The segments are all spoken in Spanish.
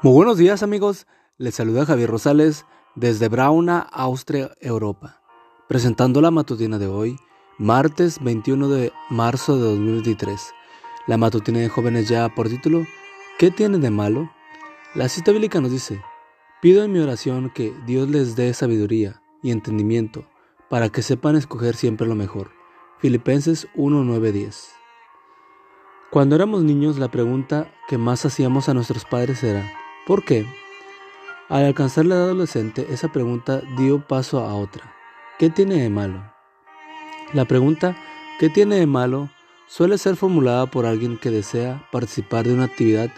Muy buenos días amigos, les saluda Javier Rosales desde Brauna, Austria, Europa, presentando la matutina de hoy, martes 21 de marzo de 2023. La matutina de jóvenes ya por título, ¿qué tiene de malo? La cita bíblica nos dice, pido en mi oración que Dios les dé sabiduría y entendimiento para que sepan escoger siempre lo mejor. Filipenses 1, 10. Cuando éramos niños la pregunta que más hacíamos a nuestros padres era, ¿Por qué? Al alcanzar la edad adolescente, esa pregunta dio paso a otra. ¿Qué tiene de malo? La pregunta ¿qué tiene de malo? suele ser formulada por alguien que desea participar de una actividad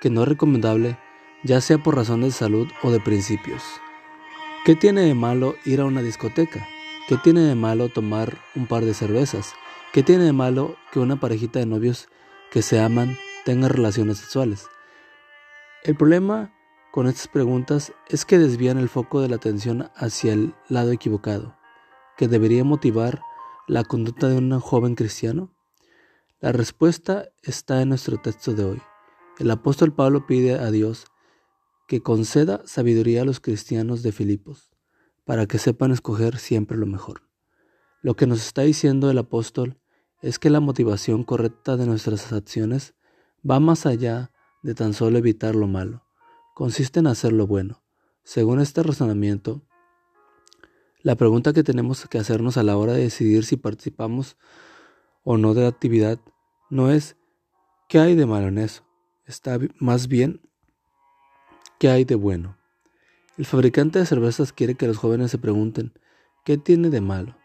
que no es recomendable, ya sea por razones de salud o de principios. ¿Qué tiene de malo ir a una discoteca? ¿Qué tiene de malo tomar un par de cervezas? ¿Qué tiene de malo que una parejita de novios que se aman tenga relaciones sexuales? El problema con estas preguntas es que desvían el foco de la atención hacia el lado equivocado, que debería motivar la conducta de un joven cristiano. La respuesta está en nuestro texto de hoy. El apóstol Pablo pide a Dios que conceda sabiduría a los cristianos de Filipos, para que sepan escoger siempre lo mejor. Lo que nos está diciendo el apóstol es que la motivación correcta de nuestras acciones va más allá de tan solo evitar lo malo, consiste en hacer lo bueno. Según este razonamiento, la pregunta que tenemos que hacernos a la hora de decidir si participamos o no de la actividad no es ¿qué hay de malo en eso? Está más bien ¿qué hay de bueno? El fabricante de cervezas quiere que los jóvenes se pregunten ¿qué tiene de malo?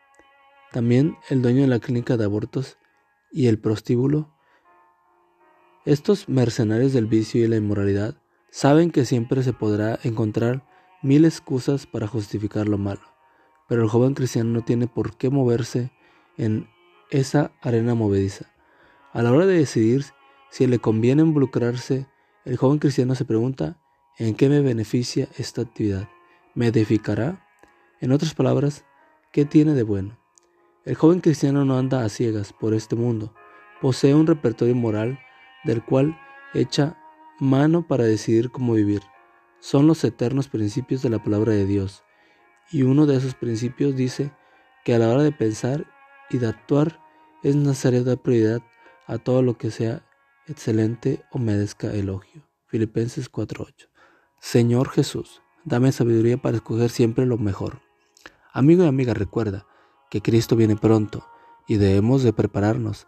También el dueño de la clínica de abortos y el prostíbulo estos mercenarios del vicio y la inmoralidad saben que siempre se podrá encontrar mil excusas para justificar lo malo, pero el joven cristiano no tiene por qué moverse en esa arena movediza. A la hora de decidir si le conviene involucrarse, el joven cristiano se pregunta, ¿en qué me beneficia esta actividad? ¿Me edificará? En otras palabras, ¿qué tiene de bueno? El joven cristiano no anda a ciegas por este mundo, posee un repertorio moral del cual echa mano para decidir cómo vivir. Son los eternos principios de la palabra de Dios. Y uno de esos principios dice que a la hora de pensar y de actuar es necesario dar prioridad a todo lo que sea excelente o merezca elogio. Filipenses 4:8. Señor Jesús, dame sabiduría para escoger siempre lo mejor. Amigo y amiga, recuerda que Cristo viene pronto y debemos de prepararnos